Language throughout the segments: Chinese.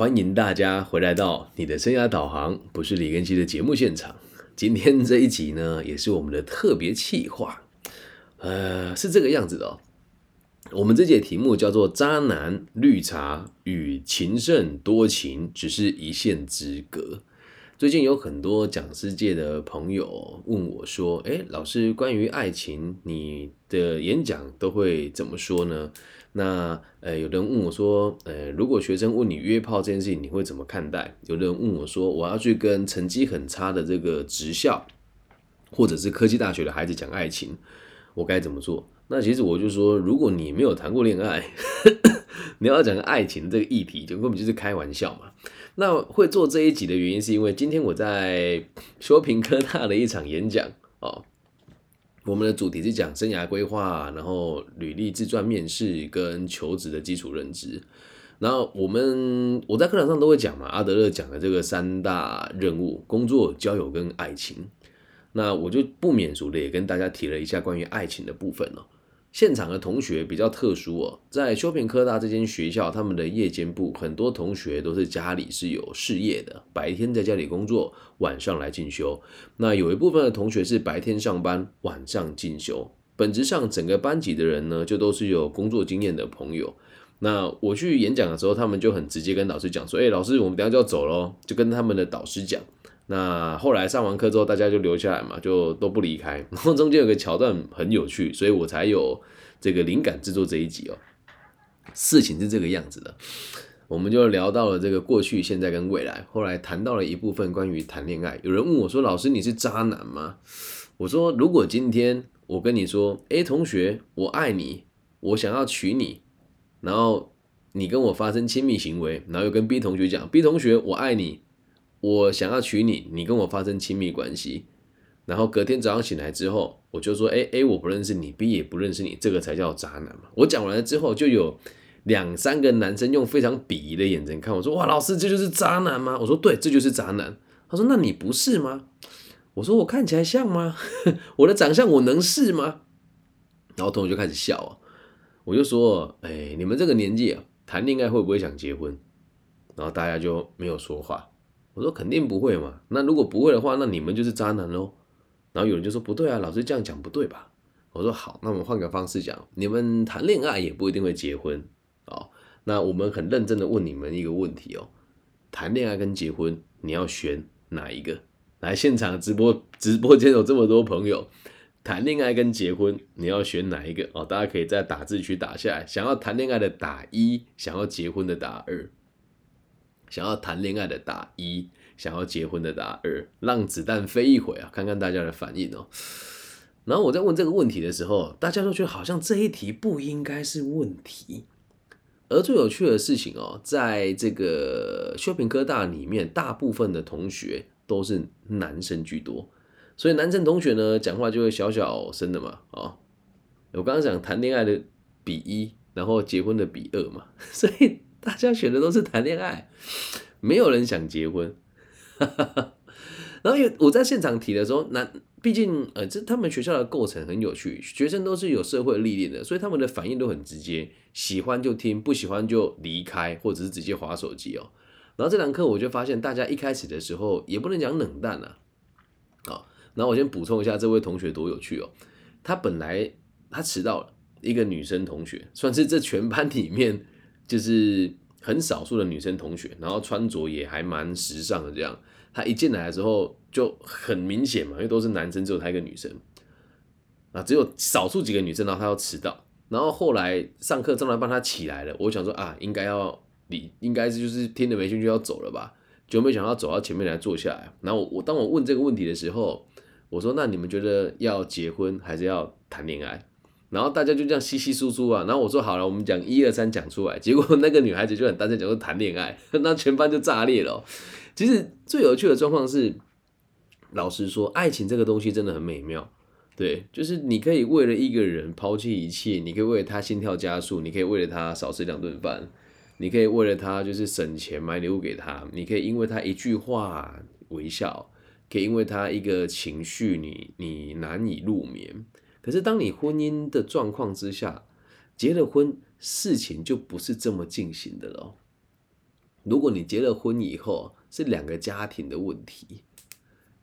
欢迎大家回来到你的生涯导航，不是李根熙的节目现场。今天这一集呢，也是我们的特别企划，呃，是这个样子的。我们这节题目叫做“渣男绿茶与情圣多情只是一线之隔”。最近有很多讲师界的朋友问我说：“哎，老师，关于爱情，你的演讲都会怎么说呢？”那呃，有人问我说：“呃，如果学生问你约炮这件事情，你会怎么看待？”有人问我说：“我要去跟成绩很差的这个职校或者是科技大学的孩子讲爱情，我该怎么做？”那其实我就说，如果你没有谈过恋爱，你要讲爱情这个议题，就根本就是开玩笑嘛。那会做这一集的原因，是因为今天我在 修平科大的一场演讲哦。我们的主题是讲生涯规划，然后履历自传面试跟求职的基础认知。然后我们我在课堂上都会讲嘛，阿德勒讲的这个三大任务：工作、交友跟爱情。那我就不免俗的也跟大家提了一下关于爱情的部分了。现场的同学比较特殊哦，在修平科大这间学校，他们的夜间部很多同学都是家里是有事业的，白天在家里工作，晚上来进修。那有一部分的同学是白天上班，晚上进修。本质上，整个班级的人呢，就都是有工作经验的朋友。那我去演讲的时候，他们就很直接跟老师讲说：“哎，老师，我们等下就要走喽。”就跟他们的导师讲。那后来上完课之后，大家就留下来嘛，就都不离开。然后中间有个桥段很有趣，所以我才有这个灵感制作这一集哦。事情是这个样子的，我们就聊到了这个过去、现在跟未来。后来谈到了一部分关于谈恋爱，有人问我说：“老师，你是渣男吗？”我说：“如果今天我跟你说，A 同学，我爱你，我想要娶你，然后你跟我发生亲密行为，然后又跟 B 同学讲，B 同学，我爱你。”我想要娶你，你跟我发生亲密关系，然后隔天早上醒来之后，我就说，哎 A 我不认识你，B 也不认识你，这个才叫渣男嘛。我讲完了之后，就有两三个男生用非常鄙夷的眼神看我说，哇，老师这就是渣男吗？我说对，这就是渣男。他说那你不是吗？我说我看起来像吗？我的长相我能是吗？然后同学就开始笑啊，我就说，哎，你们这个年纪啊，谈恋爱会不会想结婚？然后大家就没有说话。我说肯定不会嘛，那如果不会的话，那你们就是渣男喽。然后有人就说不对啊，老师这样讲不对吧？我说好，那我们换个方式讲，你们谈恋爱也不一定会结婚哦。那我们很认真的问你们一个问题哦，谈恋爱跟结婚你要选哪一个？来现场直播直播间有这么多朋友，谈恋爱跟结婚你要选哪一个？哦，大家可以在打字区打下来，想要谈恋爱的打一，想要结婚的打二。想要谈恋爱的打一，想要结婚的打二，让子弹飞一会啊，看看大家的反应哦。然后我在问这个问题的时候，大家都觉得好像这一题不应该是问题。而最有趣的事情哦，在这个修平科大里面，大部分的同学都是男生居多，所以男生同学呢讲话就会小小声的嘛。哦，我刚刚讲谈恋爱的比一，然后结婚的比二嘛，所以。大家选的都是谈恋爱，没有人想结婚。然后有我在现场提的时候，那毕竟呃，这他们学校的构成很有趣，学生都是有社会历练的，所以他们的反应都很直接，喜欢就听，不喜欢就离开，或者是直接划手机哦。然后这堂课我就发现，大家一开始的时候也不能讲冷淡啊。好，然后我先补充一下，这位同学多有趣哦。他本来他迟到了，一个女生同学，算是这全班里面。就是很少数的女生同学，然后穿着也还蛮时尚的。这样，她一进来的时候就很明显嘛，因为都是男生，只有她一个女生啊，只有少数几个女生，然后她要迟到。然后后来上课正来帮她起来了，我想说啊，应该要你应该是就是听着没兴趣要走了吧，就没想到走到前面来坐下来。然后我当我问这个问题的时候，我说那你们觉得要结婚还是要谈恋爱？然后大家就这样稀稀疏疏啊，然后我说好了，我们讲一二三讲出来，结果那个女孩子就很单纯讲说谈恋爱，那全班就炸裂了。其实最有趣的状况是，老实说，爱情这个东西真的很美妙，对，就是你可以为了一个人抛弃一切，你可以为了他心跳加速，你可以为了他少吃两顿饭，你可以为了他就是省钱买礼物给他，你可以因为他一句话微笑，可以因为他一个情绪你你难以入眠。可是，当你婚姻的状况之下结了婚，事情就不是这么进行的了。如果你结了婚以后是两个家庭的问题，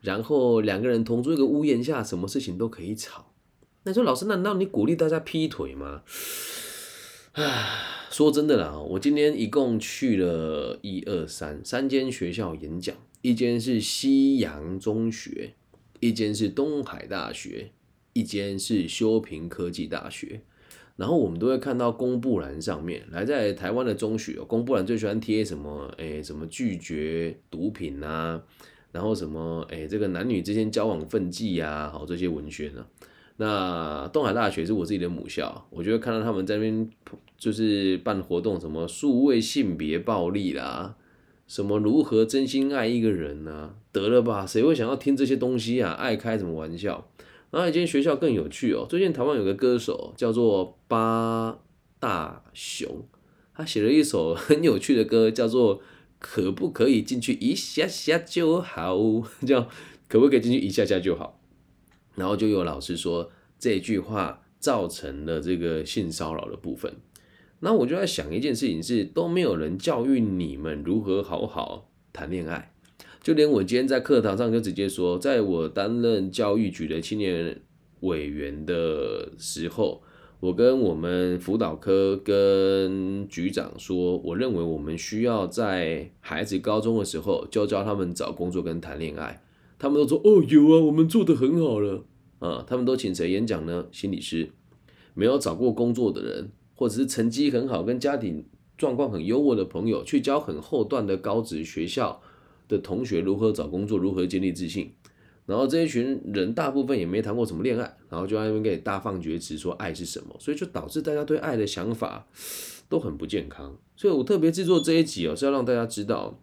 然后两个人同住一个屋檐下，什么事情都可以吵。那说老师，难道你鼓励大家劈腿吗？唉，说真的啦，我今天一共去了一二三三间学校演讲，一间是西洋中学，一间是东海大学，一间是修平科技大学。然后我们都会看到公布栏上面，来在台湾的中学，公布栏最喜欢贴什么？哎，什么拒绝毒品啊，然后什么？哎，这个男女之间交往分际啊，好这些文宣呢。那东海大学是我自己的母校，我就会看到他们在那边就是办活动，什么数位性别暴力啦，什么如何真心爱一个人呢？得了吧，谁会想要听这些东西啊？爱开什么玩笑？然后一间学校更有趣哦，最近台湾有个歌手叫做八大雄，他写了一首很有趣的歌，叫做可不可以进去一下下就好？叫可不可以进去一下下就好？然后就有老师说这句话造成了这个性骚扰的部分。那我就在想一件事情是，都没有人教育你们如何好好谈恋爱。就连我今天在课堂上就直接说，在我担任教育局的青年委员的时候，我跟我们辅导科跟局长说，我认为我们需要在孩子高中的时候就教他们找工作跟谈恋爱。他们都说哦有啊，我们做的很好了啊。他们都请谁演讲呢？心理师，没有找过工作的人，或者是成绩很好跟家庭状况很优渥的朋友，去教很后段的高职学校。的同学如何找工作，如何建立自信，然后这一群人大部分也没谈过什么恋爱，然后就在那边给你大放厥词说爱是什么，所以就导致大家对爱的想法都很不健康。所以我特别制作这一集哦，是要让大家知道，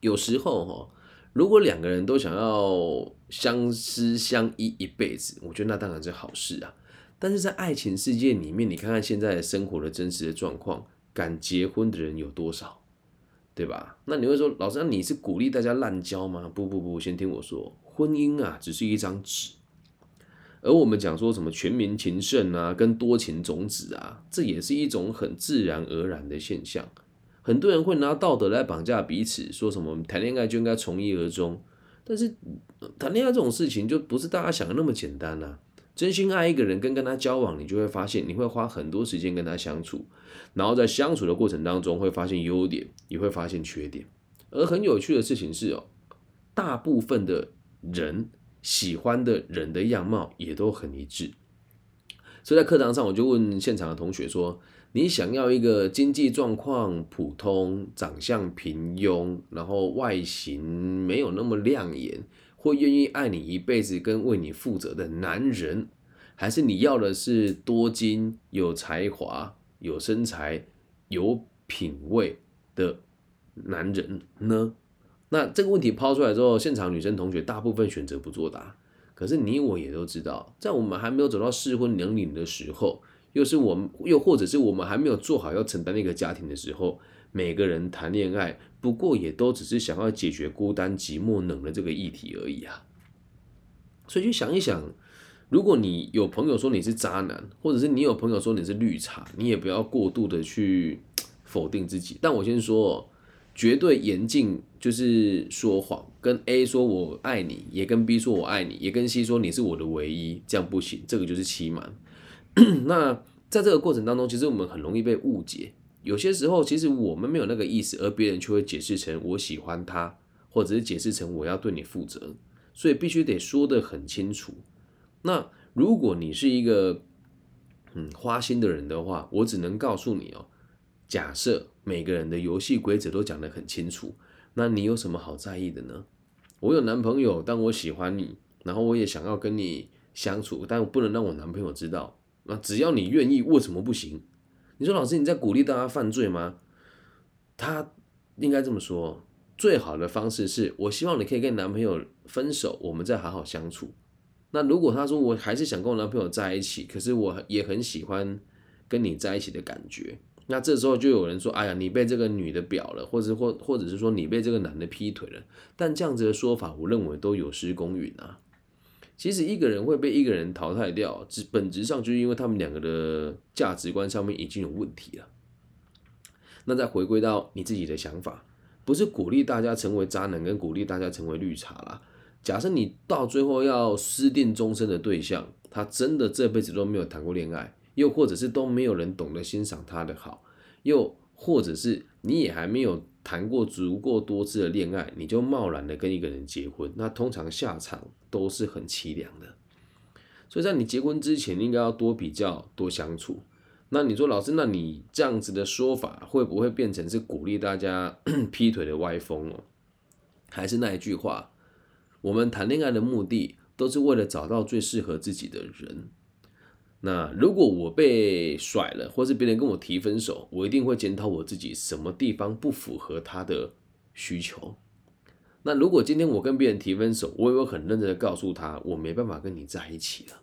有时候哈，如果两个人都想要相思相依一辈子，我觉得那当然是好事啊。但是在爱情世界里面，你看看现在生活的真实的状况，敢结婚的人有多少？对吧？那你会说，老师，那你是鼓励大家滥交吗？不不不，先听我说，婚姻啊，只是一张纸，而我们讲说什么全民情圣啊，跟多情种子啊，这也是一种很自然而然的现象。很多人会拿道德来绑架彼此，说什么谈恋爱就应该从一而终，但是谈恋爱这种事情就不是大家想的那么简单啊。真心爱一个人，跟跟他交往，你就会发现，你会花很多时间跟他相处，然后在相处的过程当中，会发现优点，也会发现缺点。而很有趣的事情是哦，大部分的人喜欢的人的样貌也都很一致。所以在课堂上，我就问现场的同学说：“你想要一个经济状况普通、长相平庸，然后外形没有那么亮眼？”会愿意爱你一辈子跟为你负责的男人，还是你要的是多金、有才华、有身材、有品味的男人呢？那这个问题抛出来之后，现场女生同学大部分选择不作答。可是你我也都知道，在我们还没有走到适婚年龄的时候，又是我们，又或者是我们还没有做好要承担那个家庭的时候。每个人谈恋爱，不过也都只是想要解决孤单、寂寞、冷的这个议题而已啊。所以就想一想，如果你有朋友说你是渣男，或者是你有朋友说你是绿茶，你也不要过度的去否定自己。但我先说，绝对严禁就是说谎，跟 A 说我爱你，也跟 B 说我爱你，也跟 C 说你是我的唯一，这样不行，这个就是欺瞒。那在这个过程当中，其实我们很容易被误解。有些时候，其实我们没有那个意思，而别人却会解释成我喜欢他，或者是解释成我要对你负责，所以必须得说得很清楚。那如果你是一个嗯花心的人的话，我只能告诉你哦，假设每个人的游戏规则都讲得很清楚，那你有什么好在意的呢？我有男朋友，但我喜欢你，然后我也想要跟你相处，但我不能让我男朋友知道。那只要你愿意，为什么不行？你说老师你在鼓励大家犯罪吗？他应该这么说，最好的方式是我希望你可以跟男朋友分手，我们再好好相处。那如果他说我还是想跟我男朋友在一起，可是我也很喜欢跟你在一起的感觉，那这时候就有人说，哎呀，你被这个女的表了，或者或或者是说你被这个男的劈腿了。但这样子的说法，我认为都有失公允啊。其实一个人会被一个人淘汰掉，只本质上就是因为他们两个的价值观上面已经有问题了。那再回归到你自己的想法，不是鼓励大家成为渣男，跟鼓励大家成为绿茶啦。假设你到最后要私定终身的对象，他真的这辈子都没有谈过恋爱，又或者是都没有人懂得欣赏他的好，又或者是你也还没有谈过足够多次的恋爱，你就贸然的跟一个人结婚，那通常下场都是很凄凉的。所以在你结婚之前，应该要多比较，多相处。那你说老师，那你这样子的说法会不会变成是鼓励大家 劈腿的歪风哦？还是那一句话，我们谈恋爱的目的都是为了找到最适合自己的人。那如果我被甩了，或是别人跟我提分手，我一定会检讨我自己什么地方不符合他的需求。那如果今天我跟别人提分手，我也会很认真的告诉他，我没办法跟你在一起了。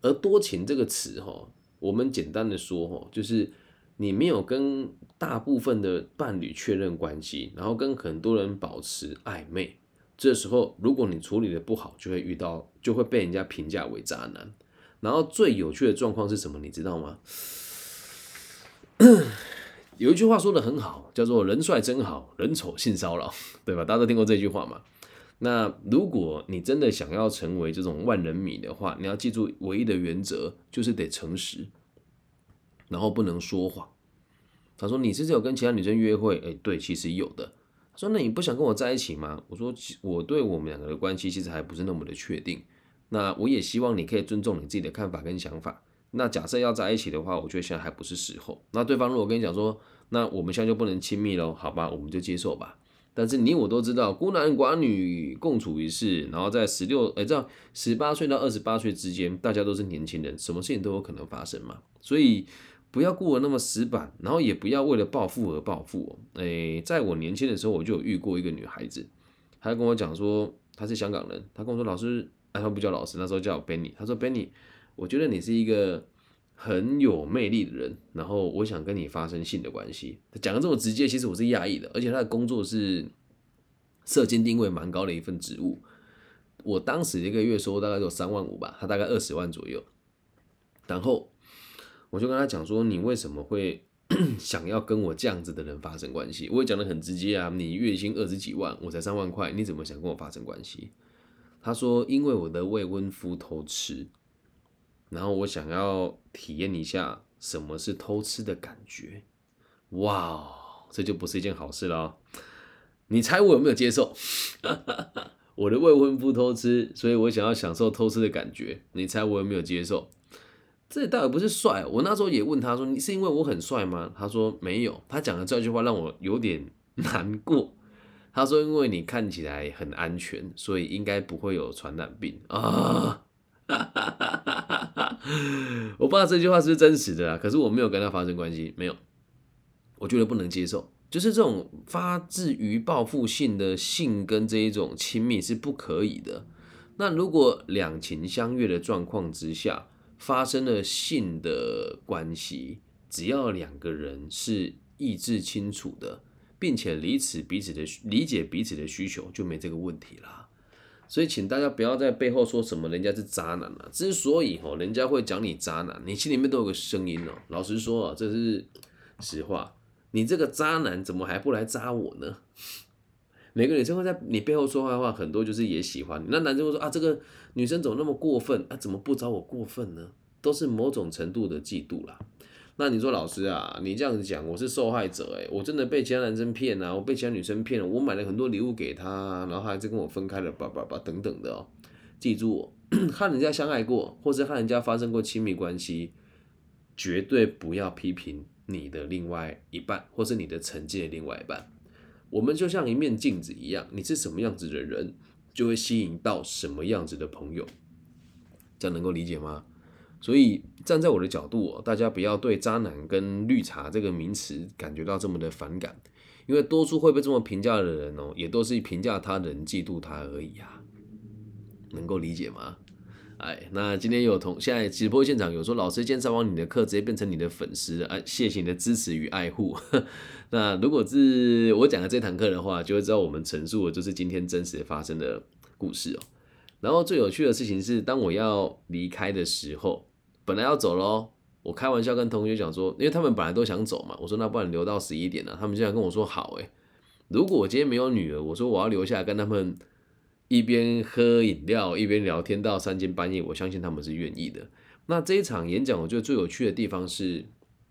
而多情这个词，哈。我们简单的说，哈，就是你没有跟大部分的伴侣确认关系，然后跟很多人保持暧昧，这时候如果你处理的不好，就会遇到，就会被人家评价为渣男。然后最有趣的状况是什么？你知道吗？有一句话说的很好，叫做“人帅真好人丑性骚扰”，对吧？大家都听过这句话嘛？那如果你真的想要成为这种万人迷的话，你要记住唯一的原则就是得诚实，然后不能说谎。他说你是不是有跟其他女生约会？哎，对，其实有的。他说那你不想跟我在一起吗？我说我对我们两个的关系其实还不是那么的确定。那我也希望你可以尊重你自己的看法跟想法。那假设要在一起的话，我觉得现在还不是时候。那对方如果跟你讲说，那我们现在就不能亲密喽？好吧，我们就接受吧。但是你我都知道，孤男寡女共处一室，然后在十六哎，这样十八岁到二十八岁之间，大家都是年轻人，什么事情都有可能发生嘛。所以不要过得那么死板，然后也不要为了暴富而暴富。哎，在我年轻的时候，我就有遇过一个女孩子，她跟我讲说她是香港人，她跟我说老师，哎，她不叫老师，那时候叫我 Benny，她说 Benny，我觉得你是一个。很有魅力的人，然后我想跟你发生性的关系。讲的这么直接，其实我是讶异的。而且他的工作是社经定位蛮高的一份职务。我当时一个月收入大概有三万五吧，他大概二十万左右。然后我就跟他讲说：“你为什么会 想要跟我这样子的人发生关系？”我也讲的很直接啊，你月薪二十几万，我才三万块，你怎么想跟我发生关系？他说：“因为我的未婚夫偷吃。”然后我想要体验一下什么是偷吃的感觉，哇，这就不是一件好事了。你猜我有没有接受？我的未婚夫偷吃，所以我想要享受偷吃的感觉。你猜我有没有接受？这倒也不是帅。我那时候也问他说：“你是因为我很帅吗？”他说：“没有。”他讲的这句话让我有点 难过。他说：“因为你看起来很安全，所以应该不会有传染病啊。” 我不知道这句话是不是真实的啊？可是我没有跟他发生关系，没有。我觉得不能接受，就是这种发自于报复性的性跟这一种亲密是不可以的。那如果两情相悦的状况之下发生了性的关系，只要两个人是意志清楚的，并且理此彼此的理解彼此的需求，就没这个问题啦。所以，请大家不要在背后说什么人家是渣男了。之所以哦人家会讲你渣男，你心里面都有个声音哦。老实说啊，这是实话。你这个渣男怎么还不来渣我呢？每个女生会在你背后说坏话，很多就是也喜欢你。那男生会说啊，这个女生怎么那么过分啊？怎么不找我过分呢？都是某种程度的嫉妒啦。那你说老师啊，你这样子讲，我是受害者诶，我真的被其他男生骗啊，我被其他女生骗了，我买了很多礼物给他，然后还在跟我分开了，叭叭叭等等的哦。记住，和人家相爱过，或是和人家发生过亲密关系，绝对不要批评你的另外一半，或是你的曾经的另外一半。我们就像一面镜子一样，你是什么样子的人，就会吸引到什么样子的朋友。这样能够理解吗？所以站在我的角度，大家不要对渣男跟绿茶这个名词感觉到这么的反感，因为多数会被这么评价的人哦，也都是评价他人、嫉妒他而已啊，能够理解吗？哎，那今天有同现在直播现场有说老师今天上完你的课，直接变成你的粉丝，哎，谢谢你的支持与爱护。那如果是我讲的这堂课的话，就会知道我们陈述的就是今天真实发生的故事哦。然后最有趣的事情是，当我要离开的时候。本来要走喽，我开玩笑跟同学讲说，因为他们本来都想走嘛，我说那不然留到十一点了。他们现在跟我说好，诶，如果我今天没有女儿，我说我要留下来跟他们一边喝饮料一边聊天到三更半夜，我相信他们是愿意的。那这一场演讲，我觉得最有趣的地方是，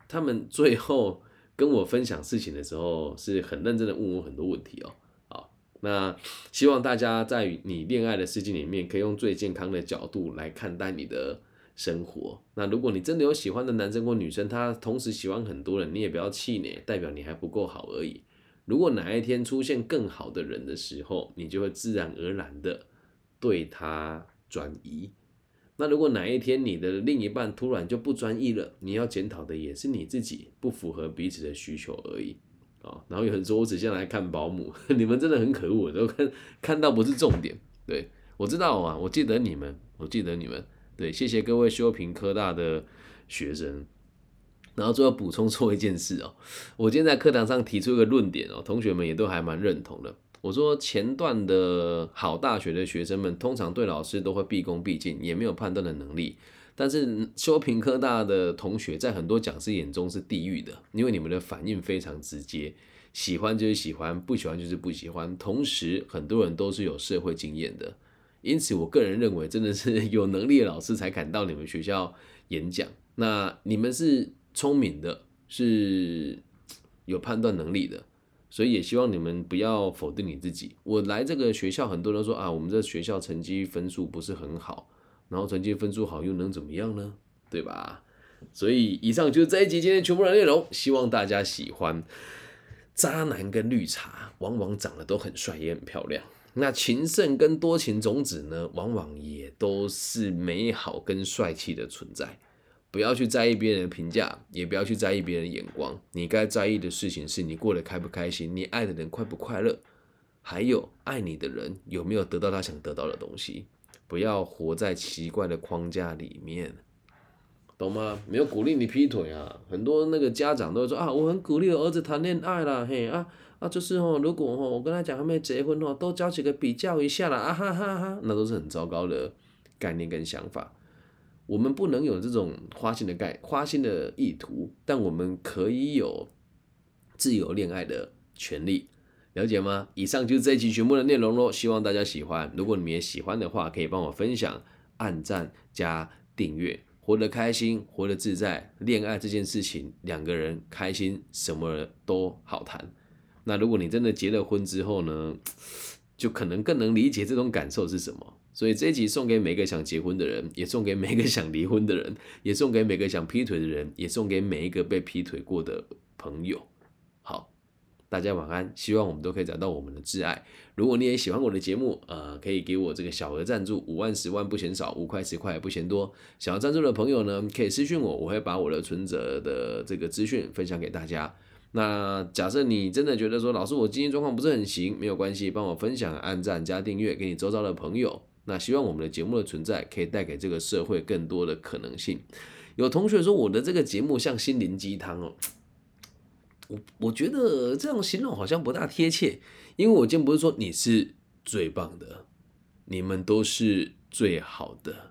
他们最后跟我分享事情的时候，是很认真的问我很多问题哦。好，那希望大家在你恋爱的世界里面，可以用最健康的角度来看待你的。生活，那如果你真的有喜欢的男生或女生，他同时喜欢很多人，你也不要气馁，代表你还不够好而已。如果哪一天出现更好的人的时候，你就会自然而然的对他转移。那如果哪一天你的另一半突然就不专一了，你要检讨的也是你自己不符合彼此的需求而已啊。然后有人说我只先来看保姆，你们真的很可恶，都看看到不是重点。对我知道啊，我记得你们，我记得你们。对，谢谢各位修平科大的学生。然后最后补充说一件事哦，我今天在课堂上提出一个论点哦，同学们也都还蛮认同的。我说前段的好大学的学生们，通常对老师都会毕恭毕敬，也没有判断的能力。但是修平科大的同学，在很多讲师眼中是地狱的，因为你们的反应非常直接，喜欢就是喜欢，不喜欢就是不喜欢。同时，很多人都是有社会经验的。因此，我个人认为，真的是 有能力的老师才敢到你们学校演讲。那你们是聪明的，是有判断能力的，所以也希望你们不要否定你自己。我来这个学校，很多人说啊，我们这学校成绩分数不是很好，然后成绩分数好又能怎么样呢？对吧？所以，以上就是这一集今天全部的内容，希望大家喜欢。渣男跟绿茶往往长得都很帅，也很漂亮。那情圣跟多情种子呢，往往也都是美好跟帅气的存在。不要去在意别人的评价，也不要去在意别人的眼光。你该在意的事情是你过得开不开心，你爱的人快不快乐，还有爱你的人有没有得到他想得到的东西。不要活在奇怪的框架里面，懂吗？没有鼓励你劈腿啊，很多那个家长都说啊，我很鼓励儿子谈恋爱啦，嘿啊。啊，就是哦，如果哦，我跟他讲还没结婚哦，多交几个比较一下啦，啊哈哈哈，那都是很糟糕的概念跟想法。我们不能有这种花心的概花心的意图，但我们可以有自由恋爱的权利，了解吗？以上就是这一期全部的内容喽，希望大家喜欢。如果你们也喜欢的话，可以帮我分享、按赞加订阅。活得开心，活得自在，恋爱这件事情，两个人开心，什么都好谈。那如果你真的结了婚之后呢，就可能更能理解这种感受是什么。所以这一集送给每个想结婚的人，也送给每个想离婚的人，也送给每个想劈腿的人，也送给每一个被劈腿过的朋友。好，大家晚安，希望我们都可以找到我们的挚爱。如果你也喜欢我的节目，呃，可以给我这个小额赞助，五万、十万不嫌少，五块、十块不嫌多。想要赞助的朋友呢，可以私讯我，我会把我的存折的这个资讯分享给大家。那假设你真的觉得说，老师我经济状况不是很行，没有关系，帮我分享、按赞、加订阅给你周遭的朋友。那希望我们的节目的存在可以带给这个社会更多的可能性。有同学说我的这个节目像心灵鸡汤哦，我我觉得这样形容好像不大贴切，因为我今天不是说你是最棒的，你们都是最好的。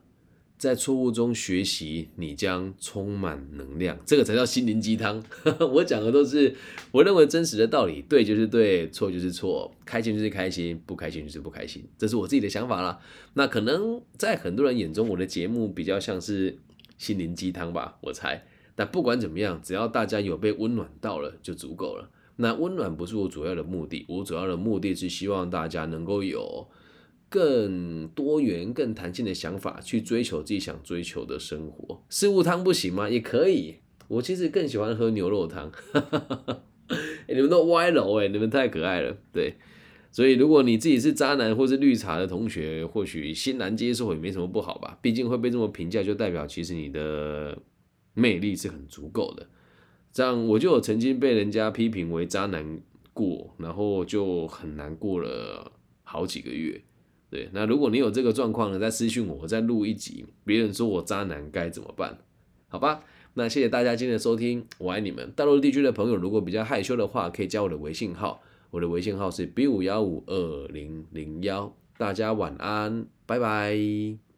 在错误中学习，你将充满能量，这个才叫心灵鸡汤。我讲的都是我认为真实的道理，对就是对，错就是错，开心就是开心，不开心就是不开心，这是我自己的想法啦。那可能在很多人眼中，我的节目比较像是心灵鸡汤吧，我猜。但不管怎么样，只要大家有被温暖到了，就足够了。那温暖不是我主要的目的，我主要的目的是希望大家能够有。更多元、更弹性的想法去追求自己想追求的生活。四物汤不行吗？也可以。我其实更喜欢喝牛肉汤。你们都歪楼哎，你们太可爱了。对，所以如果你自己是渣男或是绿茶的同学，或许欣然接受也没什么不好吧。毕竟会被这么评价，就代表其实你的魅力是很足够的。这样我就有曾经被人家批评为渣男过，然后就很难过了好几个月。对，那如果你有这个状况呢，再私信我，我再录一集。别人说我渣男该怎么办？好吧，那谢谢大家今天的收听，我爱你们。大陆地区的朋友如果比较害羞的话，可以加我的微信号，我的微信号是 B 五幺五二零零幺。大家晚安，拜拜。